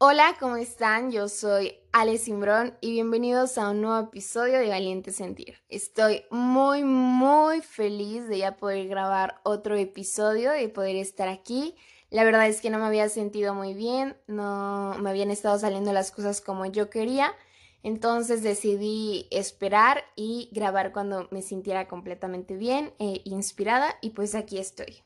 Hola, ¿cómo están? Yo soy Ale Simbrón y bienvenidos a un nuevo episodio de Valiente Sentir. Estoy muy, muy feliz de ya poder grabar otro episodio, de poder estar aquí. La verdad es que no me había sentido muy bien, no me habían estado saliendo las cosas como yo quería, entonces decidí esperar y grabar cuando me sintiera completamente bien e inspirada y pues aquí estoy.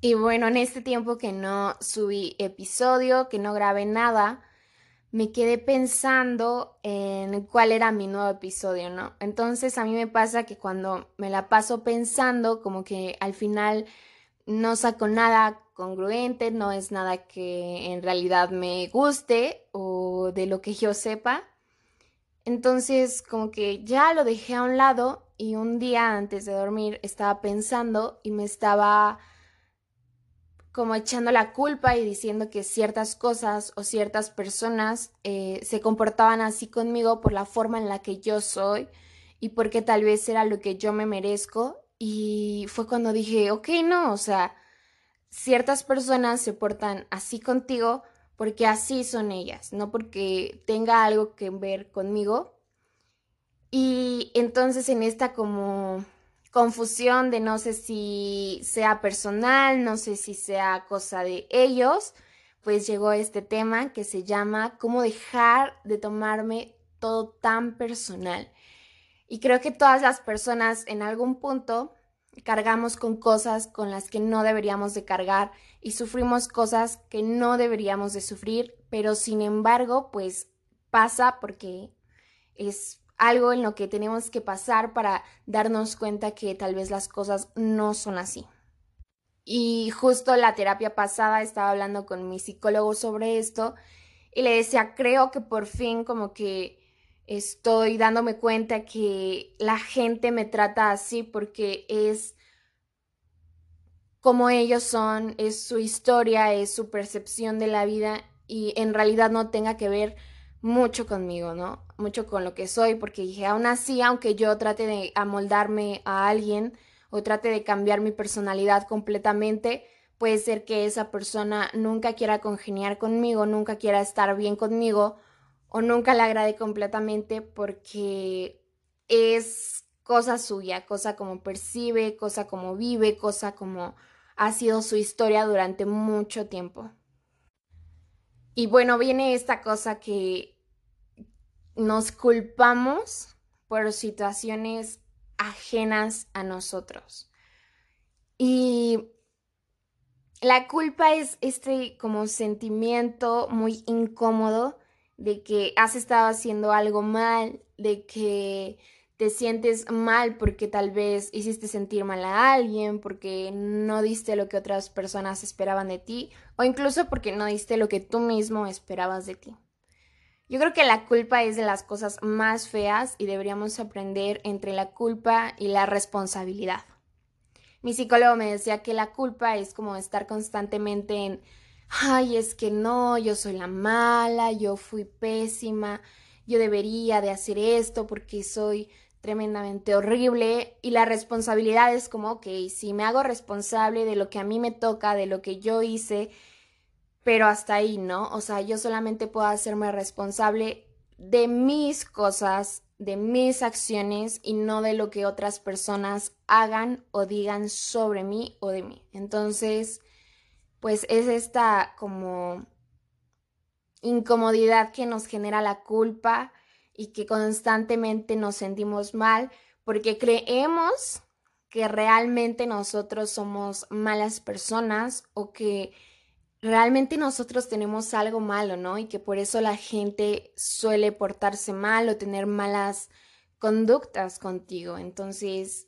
Y bueno, en este tiempo que no subí episodio, que no grabé nada, me quedé pensando en cuál era mi nuevo episodio, ¿no? Entonces a mí me pasa que cuando me la paso pensando, como que al final no saco nada congruente, no es nada que en realidad me guste o de lo que yo sepa. Entonces como que ya lo dejé a un lado y un día antes de dormir estaba pensando y me estaba como echando la culpa y diciendo que ciertas cosas o ciertas personas eh, se comportaban así conmigo por la forma en la que yo soy y porque tal vez era lo que yo me merezco. Y fue cuando dije, ok, no, o sea, ciertas personas se portan así contigo porque así son ellas, no porque tenga algo que ver conmigo. Y entonces en esta como confusión de no sé si sea personal, no sé si sea cosa de ellos, pues llegó este tema que se llama cómo dejar de tomarme todo tan personal. Y creo que todas las personas en algún punto cargamos con cosas con las que no deberíamos de cargar y sufrimos cosas que no deberíamos de sufrir, pero sin embargo, pues pasa porque es algo en lo que tenemos que pasar para darnos cuenta que tal vez las cosas no son así. Y justo la terapia pasada estaba hablando con mi psicólogo sobre esto y le decía, creo que por fin como que estoy dándome cuenta que la gente me trata así porque es como ellos son, es su historia, es su percepción de la vida y en realidad no tenga que ver mucho conmigo, ¿no? Mucho con lo que soy, porque dije, aún así, aunque yo trate de amoldarme a alguien o trate de cambiar mi personalidad completamente, puede ser que esa persona nunca quiera congeniar conmigo, nunca quiera estar bien conmigo o nunca le agrade completamente porque es cosa suya, cosa como percibe, cosa como vive, cosa como ha sido su historia durante mucho tiempo. Y bueno, viene esta cosa que nos culpamos por situaciones ajenas a nosotros. Y la culpa es este como sentimiento muy incómodo de que has estado haciendo algo mal, de que te sientes mal porque tal vez hiciste sentir mal a alguien, porque no diste lo que otras personas esperaban de ti, o incluso porque no diste lo que tú mismo esperabas de ti. Yo creo que la culpa es de las cosas más feas y deberíamos aprender entre la culpa y la responsabilidad. Mi psicólogo me decía que la culpa es como estar constantemente en, ay, es que no, yo soy la mala, yo fui pésima, yo debería de hacer esto porque soy tremendamente horrible y la responsabilidad es como, ok, si me hago responsable de lo que a mí me toca, de lo que yo hice, pero hasta ahí, ¿no? O sea, yo solamente puedo hacerme responsable de mis cosas, de mis acciones y no de lo que otras personas hagan o digan sobre mí o de mí. Entonces, pues es esta como incomodidad que nos genera la culpa y que constantemente nos sentimos mal porque creemos que realmente nosotros somos malas personas o que realmente nosotros tenemos algo malo, ¿no? Y que por eso la gente suele portarse mal o tener malas conductas contigo. Entonces,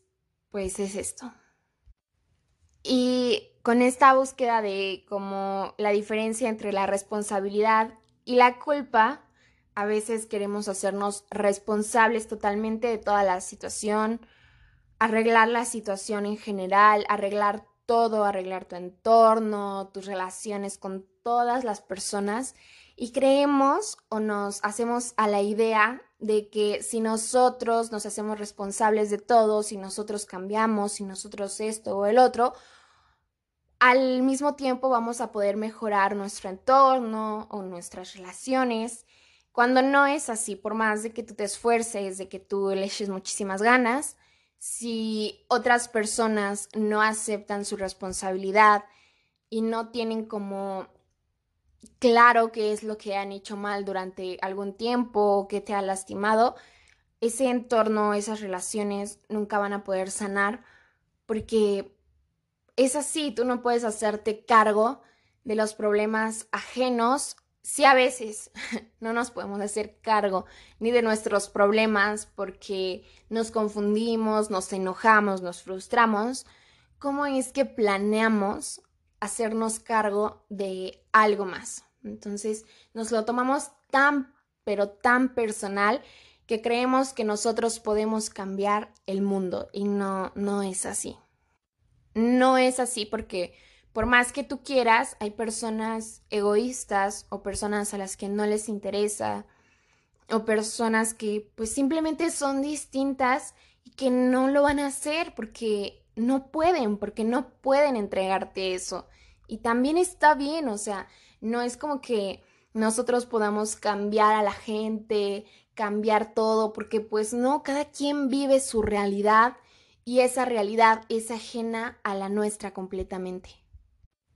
pues es esto. Y con esta búsqueda de como la diferencia entre la responsabilidad y la culpa, a veces queremos hacernos responsables totalmente de toda la situación, arreglar la situación en general, arreglar todo, arreglar tu entorno, tus relaciones con todas las personas y creemos o nos hacemos a la idea de que si nosotros nos hacemos responsables de todo, si nosotros cambiamos, si nosotros esto o el otro, al mismo tiempo vamos a poder mejorar nuestro entorno o nuestras relaciones. Cuando no es así, por más de que tú te esfuerces, de que tú le eches muchísimas ganas, si otras personas no aceptan su responsabilidad y no tienen como claro qué es lo que han hecho mal durante algún tiempo o que te ha lastimado, ese entorno, esas relaciones nunca van a poder sanar porque es así, tú no puedes hacerte cargo de los problemas ajenos si a veces no nos podemos hacer cargo ni de nuestros problemas porque nos confundimos, nos enojamos, nos frustramos, ¿cómo es que planeamos hacernos cargo de algo más? Entonces nos lo tomamos tan, pero tan personal que creemos que nosotros podemos cambiar el mundo y no, no es así. No es así porque por más que tú quieras, hay personas egoístas o personas a las que no les interesa o personas que pues simplemente son distintas y que no lo van a hacer porque no pueden, porque no pueden entregarte eso. Y también está bien, o sea, no es como que nosotros podamos cambiar a la gente, cambiar todo, porque pues no, cada quien vive su realidad y esa realidad es ajena a la nuestra completamente.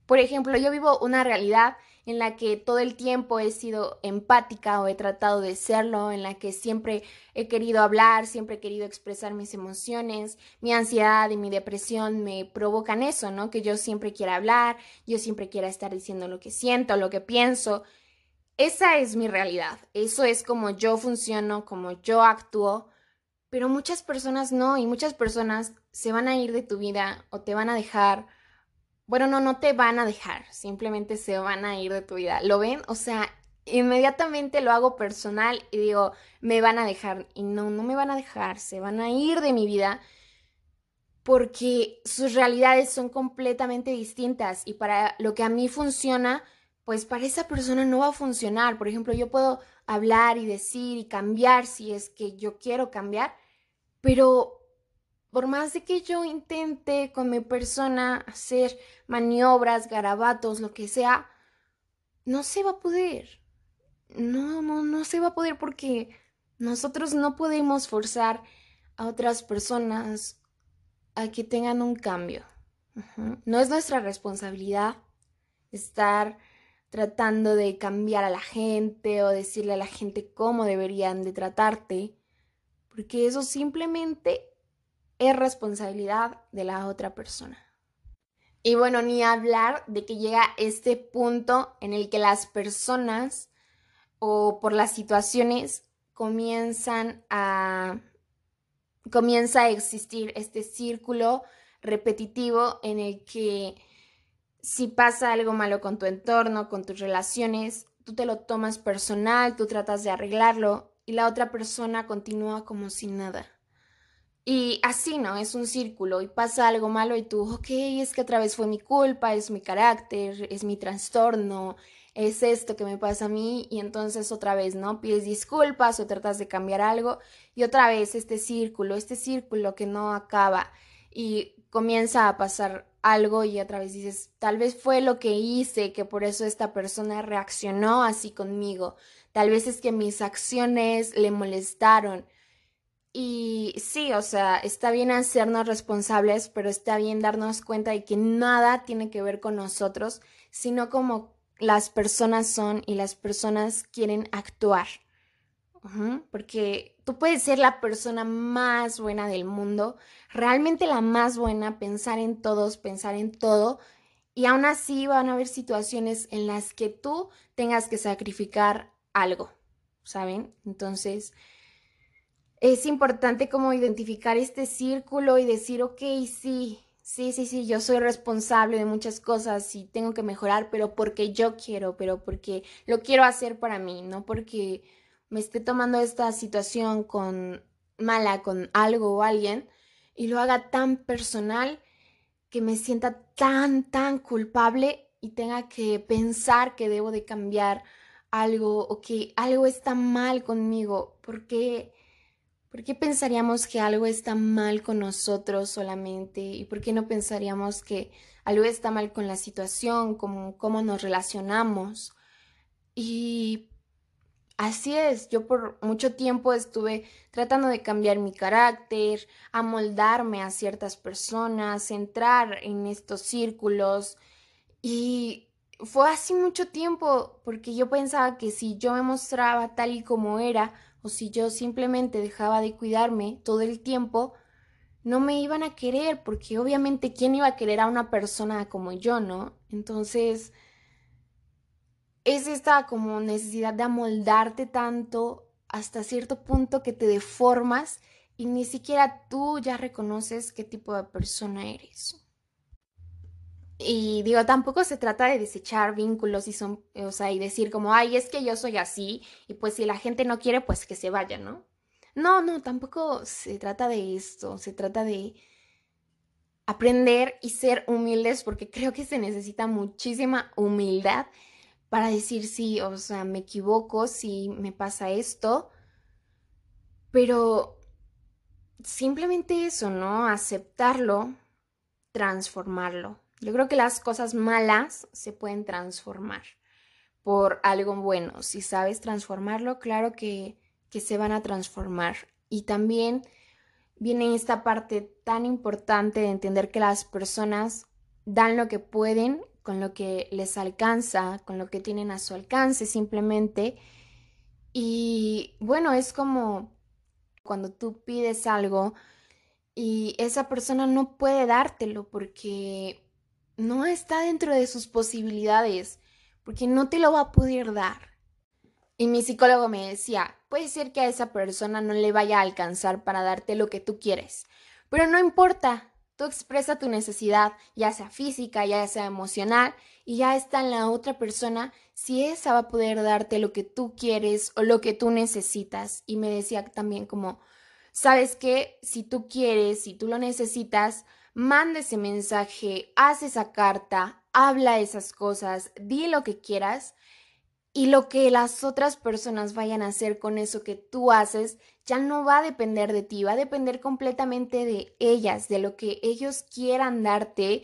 Por ejemplo, yo vivo una realidad en la que todo el tiempo he sido empática o he tratado de serlo, en la que siempre he querido hablar, siempre he querido expresar mis emociones, mi ansiedad y mi depresión me provocan eso, ¿no? Que yo siempre quiera hablar, yo siempre quiera estar diciendo lo que siento, lo que pienso. Esa es mi realidad, eso es como yo funciono, como yo actúo, pero muchas personas no y muchas personas se van a ir de tu vida o te van a dejar bueno, no, no te van a dejar, simplemente se van a ir de tu vida. ¿Lo ven? O sea, inmediatamente lo hago personal y digo, me van a dejar. Y no, no me van a dejar, se van a ir de mi vida porque sus realidades son completamente distintas y para lo que a mí funciona, pues para esa persona no va a funcionar. Por ejemplo, yo puedo hablar y decir y cambiar si es que yo quiero cambiar, pero por más de que yo intente con mi persona hacer maniobras, garabatos, lo que sea, no se va a poder. No, no, no se va a poder porque nosotros no podemos forzar a otras personas a que tengan un cambio. No es nuestra responsabilidad estar tratando de cambiar a la gente o decirle a la gente cómo deberían de tratarte, porque eso simplemente es responsabilidad de la otra persona. Y bueno, ni hablar de que llega este punto en el que las personas o por las situaciones comienzan a comienza a existir este círculo repetitivo en el que si pasa algo malo con tu entorno, con tus relaciones, tú te lo tomas personal, tú tratas de arreglarlo y la otra persona continúa como si nada. Y así, ¿no? Es un círculo y pasa algo malo y tú, ok, es que otra vez fue mi culpa, es mi carácter, es mi trastorno, es esto que me pasa a mí y entonces otra vez, ¿no? Pides disculpas o tratas de cambiar algo y otra vez este círculo, este círculo que no acaba y comienza a pasar algo y otra vez dices, tal vez fue lo que hice, que por eso esta persona reaccionó así conmigo, tal vez es que mis acciones le molestaron y sí, o sea, está bien hacernos responsables, pero está bien darnos cuenta de que nada tiene que ver con nosotros, sino como las personas son y las personas quieren actuar. porque tú puedes ser la persona más buena del mundo, realmente la más buena, pensar en todos, pensar en todo, y aún así van a haber situaciones en las que tú tengas que sacrificar algo, ¿saben? Entonces, es importante como identificar este círculo y decir, ok, sí, sí, sí, sí, yo soy responsable de muchas cosas y tengo que mejorar, pero porque yo quiero, pero porque lo quiero hacer para mí, no porque me esté tomando esta situación con mala con algo o alguien y lo haga tan personal que me sienta tan, tan culpable y tenga que pensar que debo de cambiar algo o que algo está mal conmigo, porque ¿Por qué pensaríamos que algo está mal con nosotros solamente? ¿Y por qué no pensaríamos que algo está mal con la situación, como cómo nos relacionamos? Y así es, yo por mucho tiempo estuve tratando de cambiar mi carácter, amoldarme a ciertas personas, entrar en estos círculos y fue así mucho tiempo porque yo pensaba que si yo me mostraba tal y como era, o si yo simplemente dejaba de cuidarme todo el tiempo, no me iban a querer, porque obviamente quién iba a querer a una persona como yo, ¿no? Entonces, es esta como necesidad de amoldarte tanto hasta cierto punto que te deformas y ni siquiera tú ya reconoces qué tipo de persona eres. Y digo, tampoco se trata de desechar vínculos y son, o sea, y decir como, ay, es que yo soy así, y pues si la gente no quiere, pues que se vaya, ¿no? No, no, tampoco se trata de esto, se trata de aprender y ser humildes, porque creo que se necesita muchísima humildad para decir sí, o sea, me equivoco, si me pasa esto, pero simplemente eso, ¿no? Aceptarlo, transformarlo. Yo creo que las cosas malas se pueden transformar por algo bueno. Si sabes transformarlo, claro que, que se van a transformar. Y también viene esta parte tan importante de entender que las personas dan lo que pueden con lo que les alcanza, con lo que tienen a su alcance simplemente. Y bueno, es como cuando tú pides algo y esa persona no puede dártelo porque no está dentro de sus posibilidades, porque no te lo va a poder dar. Y mi psicólogo me decía, puede ser que a esa persona no le vaya a alcanzar para darte lo que tú quieres, pero no importa, tú expresa tu necesidad, ya sea física, ya sea emocional, y ya está en la otra persona si esa va a poder darte lo que tú quieres o lo que tú necesitas. Y me decía también como, sabes que si tú quieres, si tú lo necesitas, manda ese mensaje, haz esa carta, habla esas cosas, di lo que quieras y lo que las otras personas vayan a hacer con eso que tú haces ya no va a depender de ti, va a depender completamente de ellas, de lo que ellos quieran darte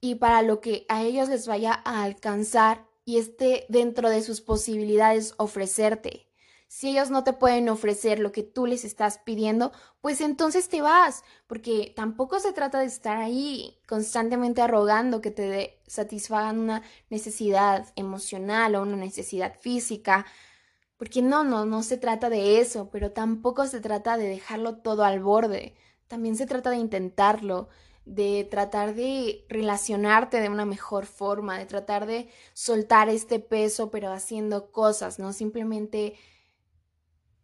y para lo que a ellos les vaya a alcanzar y esté dentro de sus posibilidades ofrecerte. Si ellos no te pueden ofrecer lo que tú les estás pidiendo, pues entonces te vas, porque tampoco se trata de estar ahí constantemente arrogando que te satisfagan una necesidad emocional o una necesidad física, porque no, no, no se trata de eso, pero tampoco se trata de dejarlo todo al borde, también se trata de intentarlo, de tratar de relacionarte de una mejor forma, de tratar de soltar este peso, pero haciendo cosas, no simplemente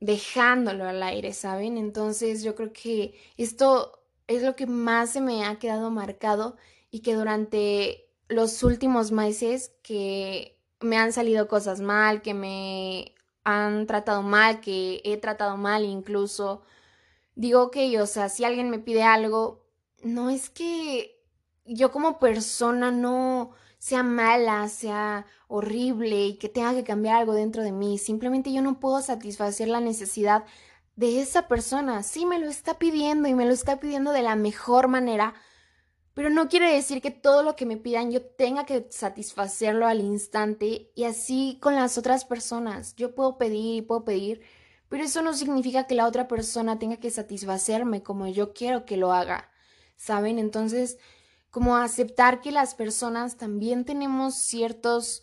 dejándolo al aire, ¿saben? Entonces yo creo que esto es lo que más se me ha quedado marcado y que durante los últimos meses que me han salido cosas mal, que me han tratado mal, que he tratado mal incluso, digo que, o sea, si alguien me pide algo, no es que yo como persona no sea mala, sea horrible y que tenga que cambiar algo dentro de mí. Simplemente yo no puedo satisfacer la necesidad de esa persona. Sí me lo está pidiendo y me lo está pidiendo de la mejor manera, pero no quiere decir que todo lo que me pidan yo tenga que satisfacerlo al instante y así con las otras personas. Yo puedo pedir y puedo pedir, pero eso no significa que la otra persona tenga que satisfacerme como yo quiero que lo haga. ¿Saben? Entonces, como aceptar que las personas también tenemos ciertos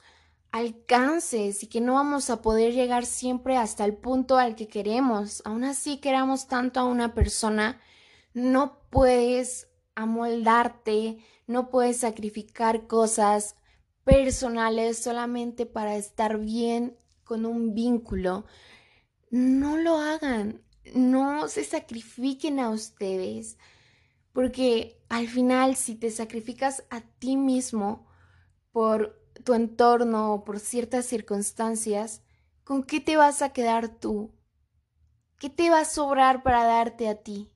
alcances y que no vamos a poder llegar siempre hasta el punto al que queremos. Aún así queramos tanto a una persona, no puedes amoldarte, no puedes sacrificar cosas personales solamente para estar bien con un vínculo. No lo hagan, no se sacrifiquen a ustedes. Porque al final, si te sacrificas a ti mismo por tu entorno o por ciertas circunstancias, ¿con qué te vas a quedar tú? ¿Qué te va a sobrar para darte a ti?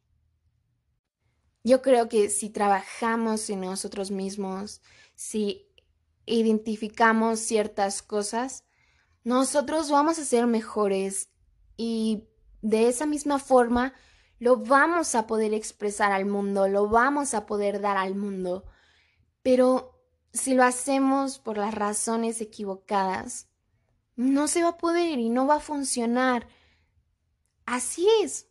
Yo creo que si trabajamos en nosotros mismos, si identificamos ciertas cosas, nosotros vamos a ser mejores y de esa misma forma lo vamos a poder expresar al mundo, lo vamos a poder dar al mundo. Pero si lo hacemos por las razones equivocadas, no se va a poder y no va a funcionar. Así es.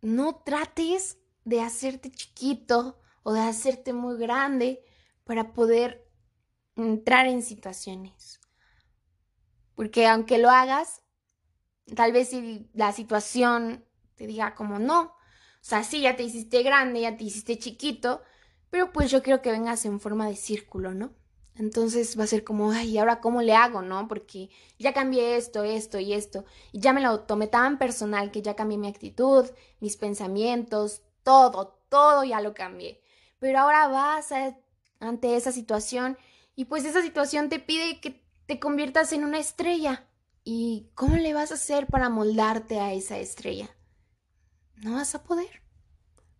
No trates de hacerte chiquito o de hacerte muy grande para poder entrar en situaciones. Porque aunque lo hagas, tal vez si la situación te diga como no, o sea, sí, ya te hiciste grande, ya te hiciste chiquito, pero pues yo quiero que vengas en forma de círculo, ¿no? Entonces va a ser como, ay, ¿y ahora cómo le hago, no? Porque ya cambié esto, esto y esto. Y ya me lo tomé tan personal que ya cambié mi actitud, mis pensamientos, todo, todo ya lo cambié. Pero ahora vas ante esa situación y pues esa situación te pide que te conviertas en una estrella. ¿Y cómo le vas a hacer para moldarte a esa estrella? No vas a poder.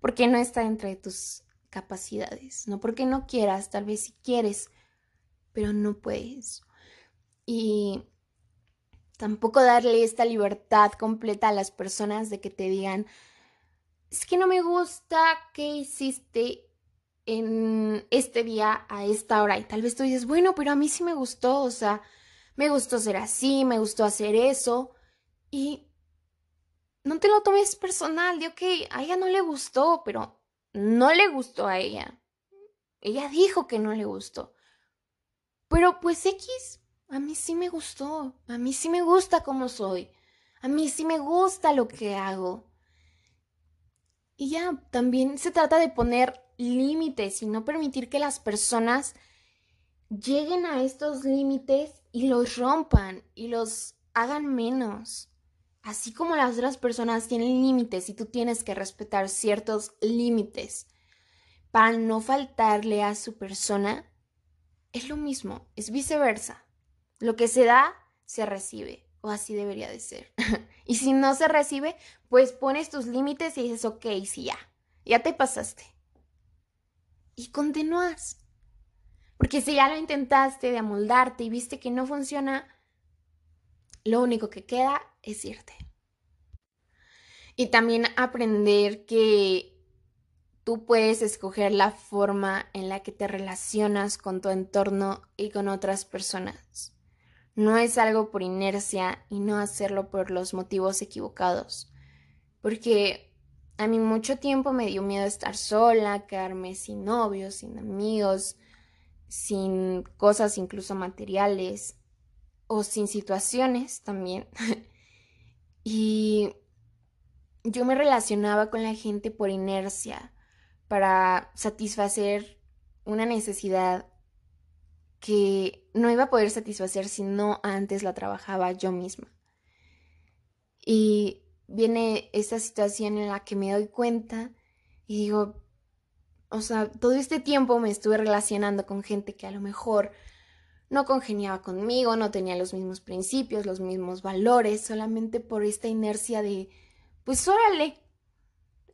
Porque no está entre tus capacidades. No porque no quieras, tal vez si quieres pero no puedes. Y tampoco darle esta libertad completa a las personas de que te digan, es que no me gusta que hiciste en este día a esta hora. Y tal vez tú dices, bueno, pero a mí sí me gustó, o sea, me gustó ser así, me gustó hacer eso. Y no te lo tomes personal, de ok, a ella no le gustó, pero no le gustó a ella. Ella dijo que no le gustó. Pero pues X, a mí sí me gustó, a mí sí me gusta cómo soy, a mí sí me gusta lo que hago. Y ya, también se trata de poner límites y no permitir que las personas lleguen a estos límites y los rompan y los hagan menos. Así como las otras personas tienen límites y tú tienes que respetar ciertos límites para no faltarle a su persona, es lo mismo, es viceversa. Lo que se da, se recibe, o así debería de ser. y si no se recibe, pues pones tus límites y dices, ok, sí, ya, ya te pasaste. Y continúas. Porque si ya lo intentaste de amoldarte y viste que no funciona, lo único que queda es irte. Y también aprender que Tú puedes escoger la forma en la que te relacionas con tu entorno y con otras personas. No es algo por inercia y no hacerlo por los motivos equivocados. Porque a mí mucho tiempo me dio miedo estar sola, quedarme sin novios, sin amigos, sin cosas incluso materiales o sin situaciones también. y yo me relacionaba con la gente por inercia para satisfacer una necesidad que no iba a poder satisfacer si no antes la trabajaba yo misma. Y viene esta situación en la que me doy cuenta y digo, o sea, todo este tiempo me estuve relacionando con gente que a lo mejor no congeniaba conmigo, no tenía los mismos principios, los mismos valores, solamente por esta inercia de, pues órale,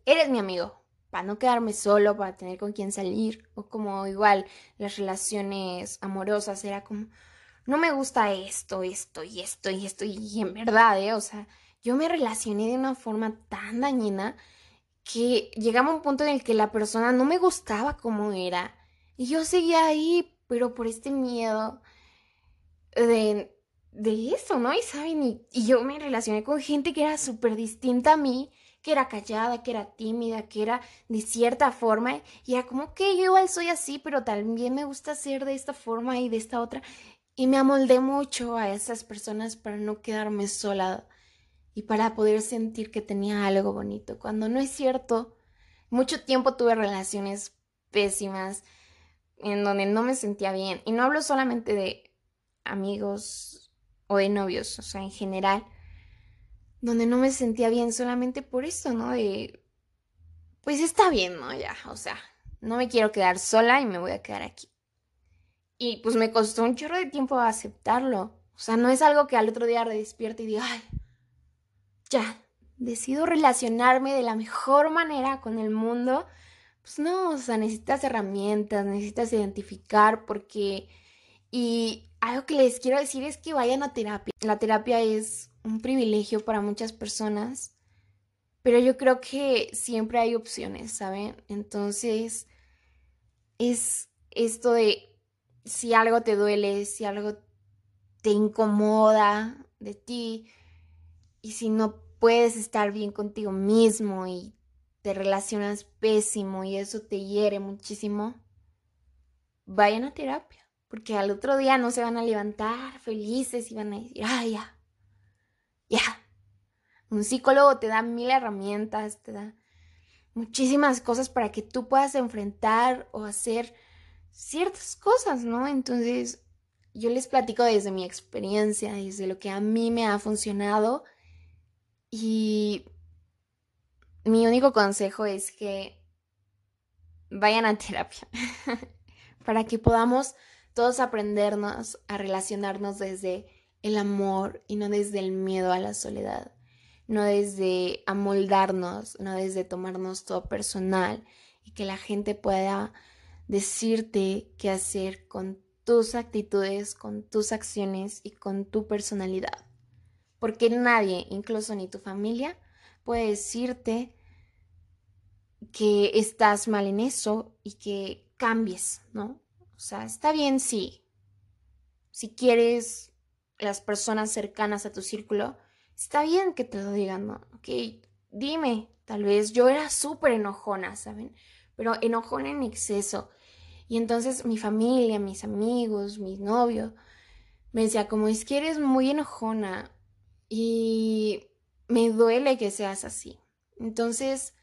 eres mi amigo, para no quedarme solo, para tener con quién salir, o como igual las relaciones amorosas, era como, no me gusta esto, esto y esto y esto, y en verdad, ¿eh? o sea, yo me relacioné de una forma tan dañina que llegaba un punto en el que la persona no me gustaba como era, y yo seguía ahí, pero por este miedo de, de eso, ¿no? Y saben, y, y yo me relacioné con gente que era súper distinta a mí, que era callada, que era tímida, que era de cierta forma, y era como que yo igual soy así, pero también me gusta ser de esta forma y de esta otra, y me amoldé mucho a esas personas para no quedarme sola y para poder sentir que tenía algo bonito, cuando no es cierto. Mucho tiempo tuve relaciones pésimas en donde no me sentía bien, y no hablo solamente de amigos o de novios, o sea, en general donde no me sentía bien solamente por esto, ¿no? De, pues está bien, ¿no? Ya, o sea, no me quiero quedar sola y me voy a quedar aquí. Y pues me costó un chorro de tiempo aceptarlo. O sea, no es algo que al otro día redespierte y diga, ay, ya, decido relacionarme de la mejor manera con el mundo. Pues no, o sea, necesitas herramientas, necesitas identificar porque... Y algo que les quiero decir es que vayan a terapia. La terapia es un privilegio para muchas personas Pero yo creo que siempre hay opciones, ¿saben? Entonces, es esto de si algo te duele, si algo te incomoda de ti, y si no puedes estar bien contigo mismo y te relacionas pésimo y eso te hiere muchísimo, vayan a terapia, porque al otro día no se van a levantar felices y van a decir, ah, ya, ya. Un psicólogo te da mil herramientas, te da muchísimas cosas para que tú puedas enfrentar o hacer ciertas cosas, ¿no? Entonces, yo les platico desde mi experiencia, desde lo que a mí me ha funcionado y mi único consejo es que vayan a terapia para que podamos todos aprendernos a relacionarnos desde el amor y no desde el miedo a la soledad, no desde amoldarnos, no desde tomarnos todo personal y que la gente pueda decirte qué hacer con tus actitudes, con tus acciones y con tu personalidad porque nadie, incluso ni tu familia, puede decirte que estás mal en eso y que cambies, ¿no? O sea, está bien si, si quieres las personas cercanas a tu círculo, está bien que te lo digan, ¿no? Ok, dime, tal vez yo era súper enojona, ¿saben? Pero enojona en exceso. Y entonces mi familia, mis amigos, mis novios, me decía, como es que eres muy enojona, y me duele que seas así. Entonces,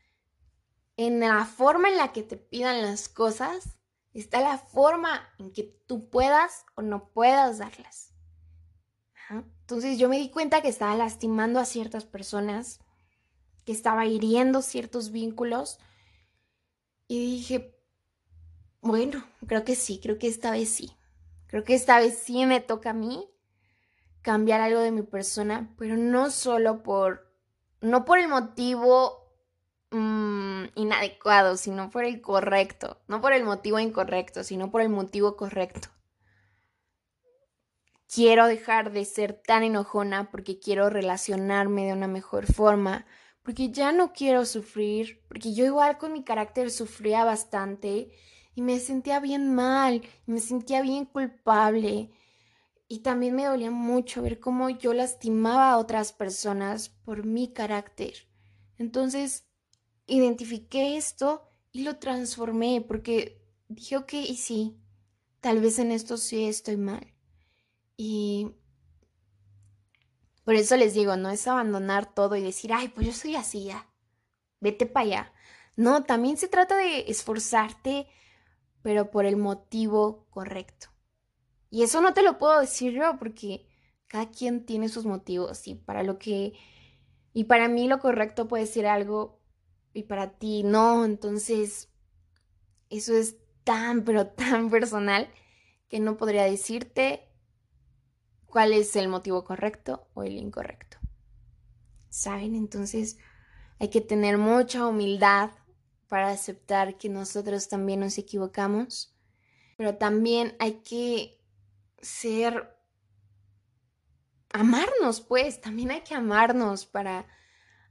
en la forma en la que te pidan las cosas, está la forma en que tú puedas o no puedas darlas. Entonces yo me di cuenta que estaba lastimando a ciertas personas, que estaba hiriendo ciertos vínculos y dije, bueno, creo que sí, creo que esta vez sí. Creo que esta vez sí me toca a mí cambiar algo de mi persona, pero no solo por, no por el motivo mm, inadecuado, sino por el correcto, no por el motivo incorrecto, sino por el motivo correcto. Quiero dejar de ser tan enojona porque quiero relacionarme de una mejor forma, porque ya no quiero sufrir, porque yo igual con mi carácter sufría bastante y me sentía bien mal, me sentía bien culpable y también me dolía mucho ver cómo yo lastimaba a otras personas por mi carácter. Entonces, identifiqué esto y lo transformé porque dije, ok, y sí, tal vez en esto sí estoy mal. Y por eso les digo, no es abandonar todo y decir, ay, pues yo soy así ya, vete para allá. No, también se trata de esforzarte, pero por el motivo correcto. Y eso no te lo puedo decir yo porque cada quien tiene sus motivos y para lo que y para mí lo correcto puede ser algo y para ti no, entonces eso es tan pero tan personal que no podría decirte cuál es el motivo correcto o el incorrecto. ¿Saben? Entonces hay que tener mucha humildad para aceptar que nosotros también nos equivocamos, pero también hay que ser amarnos, pues, también hay que amarnos para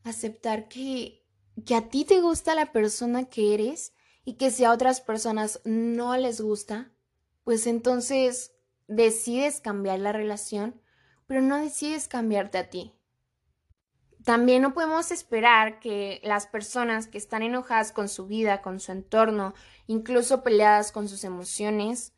aceptar que, que a ti te gusta la persona que eres y que si a otras personas no les gusta, pues entonces decides cambiar la relación, pero no decides cambiarte a ti. También no podemos esperar que las personas que están enojadas con su vida, con su entorno, incluso peleadas con sus emociones,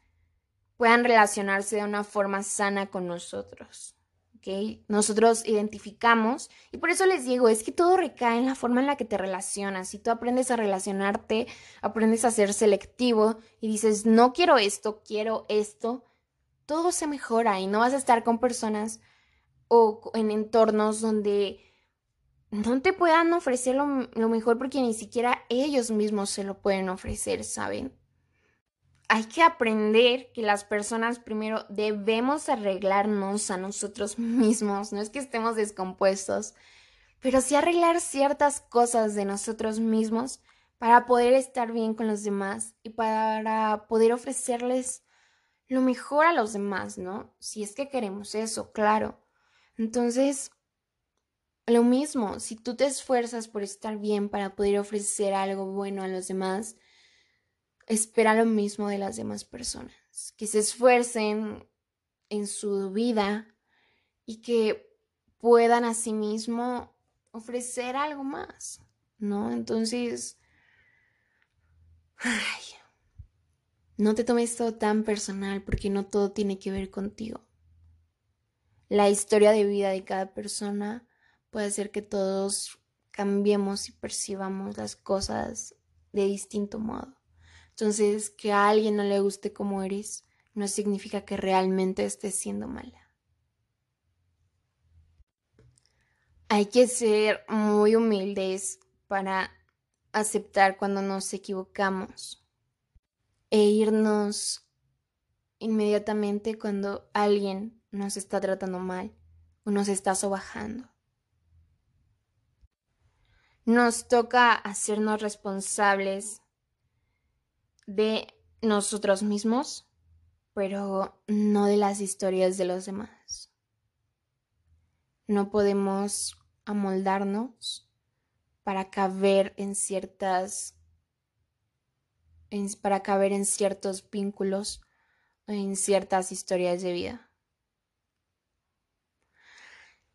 puedan relacionarse de una forma sana con nosotros. ¿Okay? Nosotros identificamos y por eso les digo, es que todo recae en la forma en la que te relacionas. Si tú aprendes a relacionarte, aprendes a ser selectivo y dices, no quiero esto, quiero esto, todo se mejora y no vas a estar con personas o en entornos donde no te puedan ofrecer lo, lo mejor porque ni siquiera ellos mismos se lo pueden ofrecer, ¿saben? Hay que aprender que las personas primero debemos arreglarnos a nosotros mismos, no es que estemos descompuestos, pero sí arreglar ciertas cosas de nosotros mismos para poder estar bien con los demás y para poder ofrecerles lo mejor a los demás, ¿no? Si es que queremos eso, claro. Entonces, lo mismo, si tú te esfuerzas por estar bien para poder ofrecer algo bueno a los demás, espera lo mismo de las demás personas, que se esfuercen en su vida y que puedan asimismo ofrecer algo más, ¿no? Entonces, ay, no te tomes todo tan personal porque no todo tiene que ver contigo. La historia de vida de cada persona puede hacer que todos cambiemos y percibamos las cosas de distinto modo. Entonces, que a alguien no le guste como eres no significa que realmente estés siendo mala. Hay que ser muy humildes para aceptar cuando nos equivocamos e irnos inmediatamente cuando alguien nos está tratando mal o nos está sobajando. Nos toca hacernos responsables de nosotros mismos, pero no de las historias de los demás. No podemos amoldarnos para caber en ciertas para caber en ciertos vínculos en ciertas historias de vida.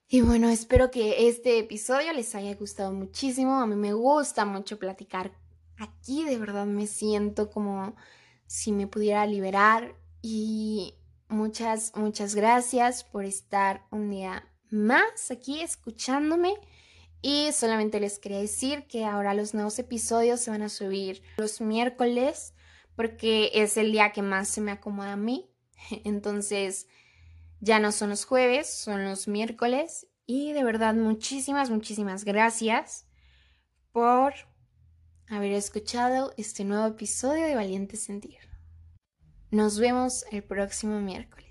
Y bueno, espero que este episodio les haya gustado muchísimo. A mí me gusta mucho platicar aquí, de verdad me siento como si me pudiera liberar y muchas, muchas gracias por estar un día más aquí escuchándome. Y solamente les quería decir que ahora los nuevos episodios se van a subir los miércoles porque es el día que más se me acomoda a mí. Entonces ya no son los jueves, son los miércoles. Y de verdad muchísimas, muchísimas gracias por haber escuchado este nuevo episodio de Valiente Sentir. Nos vemos el próximo miércoles.